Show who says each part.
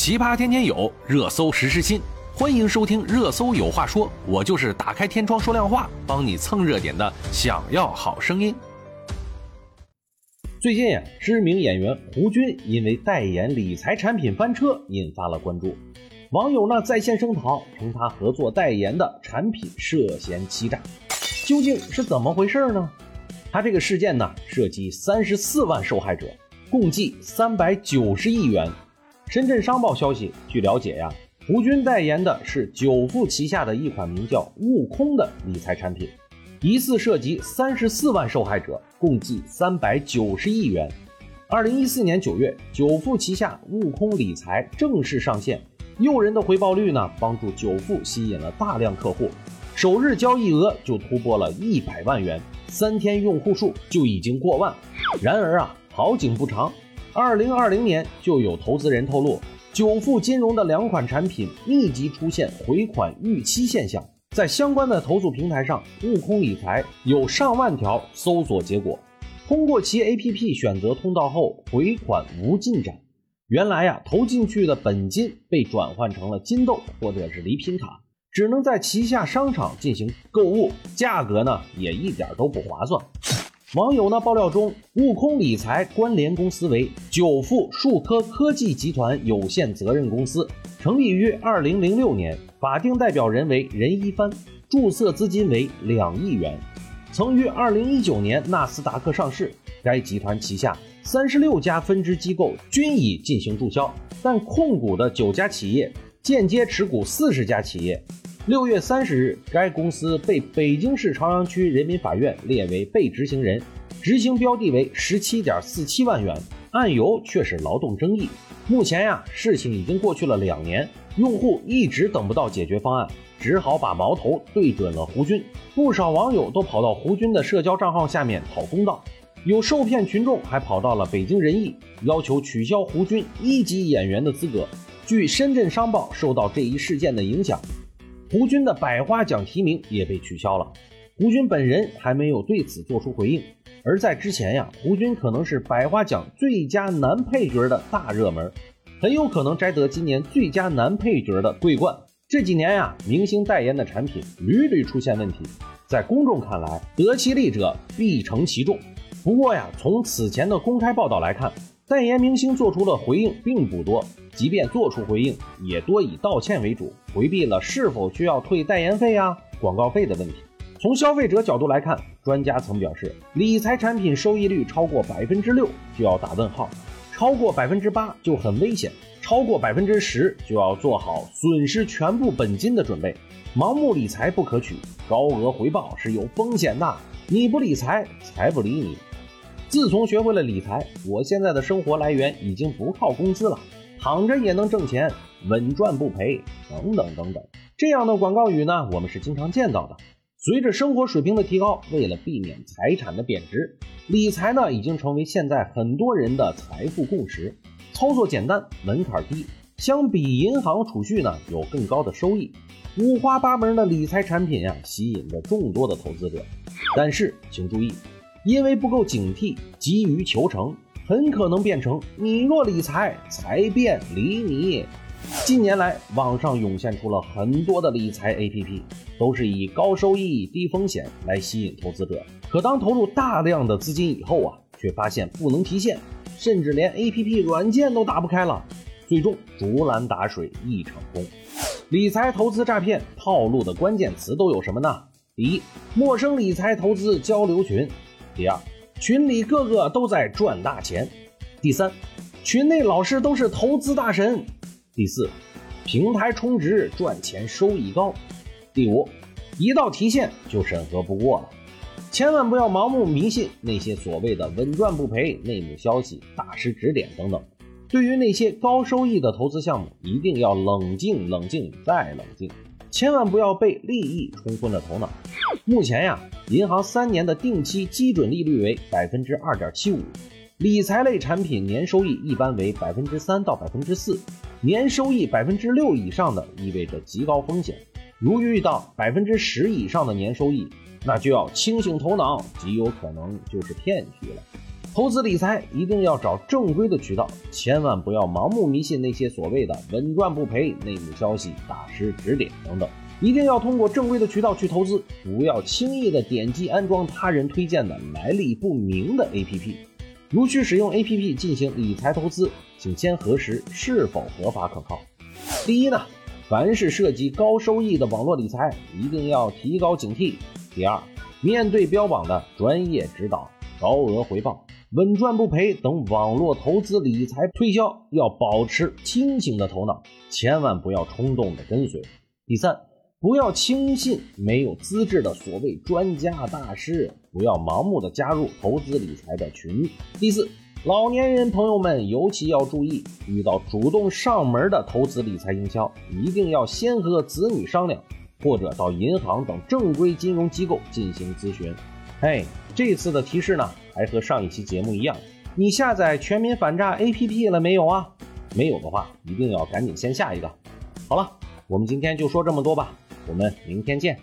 Speaker 1: 奇葩天天有，热搜时时新。欢迎收听《热搜有话说》，我就是打开天窗说亮话，帮你蹭热点的。想要好声音。最近呀，知名演员胡军因为代言理财产品翻车，引发了关注。网友呢在线声讨，称他合作代言的产品涉嫌欺诈。究竟是怎么回事呢？他这个事件呢，涉及三十四万受害者，共计三百九十亿元。深圳商报消息，据了解呀，胡军代言的是久富旗下的一款名叫悟空的理财产品，疑似涉及三十四万受害者，共计三百九十亿元。二零一四年九月，久富旗下悟空理财正式上线，诱人的回报率呢，帮助久富吸引了大量客户，首日交易额就突破了一百万元，三天用户数就已经过万。然而啊，好景不长。二零二零年就有投资人透露，久富金融的两款产品密集出现回款逾期现象，在相关的投诉平台上，悟空理财有上万条搜索结果，通过其 APP 选择通道后回款无进展。原来呀，投进去的本金被转换成了金豆或者是礼品卡，只能在旗下商场进行购物，价格呢也一点都不划算。网友呢爆料中，悟空理财关联公司为久富数科科技集团有限责任公司，成立于二零零六年，法定代表人为任一帆，注册资金为两亿元，曾于二零一九年纳斯达克上市。该集团旗下三十六家分支机构均已进行注销，但控股的九家企业间接持股四十家企业。六月三十日，该公司被北京市朝阳区人民法院列为被执行人，执行标的为十七点四七万元，案由却是劳动争议。目前呀，事情已经过去了两年，用户一直等不到解决方案，只好把矛头对准了胡军。不少网友都跑到胡军的社交账号下面讨公道，有受骗群众还跑到了北京人艺，要求取消胡军一级演员的资格。据深圳商报，受到这一事件的影响。胡军的百花奖提名也被取消了，胡军本人还没有对此做出回应。而在之前呀，胡军可能是百花奖最佳男配角的大热门，很有可能摘得今年最佳男配角的桂冠。这几年呀，明星代言的产品屡屡出现问题，在公众看来，得其利者必承其重。不过呀，从此前的公开报道来看，代言明星做出的回应并不多。即便做出回应，也多以道歉为主，回避了是否需要退代言费啊、广告费的问题。从消费者角度来看，专家曾表示，理财产品收益率超过百分之六就要打问号，超过百分之八就很危险，超过百分之十就要做好损失全部本金的准备。盲目理财不可取，高额回报是有风险的。你不理财，财不理你。自从学会了理财，我现在的生活来源已经不靠工资了。躺着也能挣钱，稳赚不赔，等等等等，这样的广告语呢，我们是经常见到的。随着生活水平的提高，为了避免财产的贬值，理财呢已经成为现在很多人的财富共识。操作简单，门槛低，相比银行储蓄呢有更高的收益。五花八门的理财产品呀，吸引着众多的投资者。但是请注意，因为不够警惕，急于求成。很可能变成你若理财，财便理你。近年来，网上涌现出了很多的理财 APP，都是以高收益、低风险来吸引投资者。可当投入大量的资金以后啊，却发现不能提现，甚至连 APP 软件都打不开了，最终竹篮打水一场空。理财投资诈骗套路的关键词都有什么呢？第一，陌生理财投资交流群；第二。群里个个都在赚大钱。第三，群内老师都是投资大神。第四，平台充值赚钱收益高。第五，一到提现就审核不过了。千万不要盲目迷信那些所谓的稳赚不赔、内幕消息、大师指点等等。对于那些高收益的投资项目，一定要冷静、冷静再冷静。千万不要被利益冲昏了头脑。目前呀，银行三年的定期基准利率为百分之二点七五，理财类产品年收益一般为百分之三到百分之四，年收益百分之六以上的意味着极高风险。如遇到百分之十以上的年收益，那就要清醒头脑，极有可能就是骗局了。投资理财一定要找正规的渠道，千万不要盲目迷信那些所谓的稳赚不赔、内幕消息、大师指点等等。一定要通过正规的渠道去投资，不要轻易的点击安装他人推荐的来历不明的 APP。如需使用 APP 进行理财投资，请先核实是否合法可靠。第一呢，凡是涉及高收益的网络理财，一定要提高警惕。第二，面对标榜的专业指导、高额回报。稳赚不赔等网络投资理财推销，要保持清醒的头脑，千万不要冲动的跟随。第三，不要轻信没有资质的所谓专家大师，不要盲目的加入投资理财的群。第四，老年人朋友们尤其要注意，遇到主动上门的投资理财营销，一定要先和子女商量，或者到银行等正规金融机构进行咨询。嘿，这次的提示呢？还和上一期节目一样，你下载全民反诈 APP 了没有啊？没有的话，一定要赶紧先下一个。好了，我们今天就说这么多吧，我们明天见。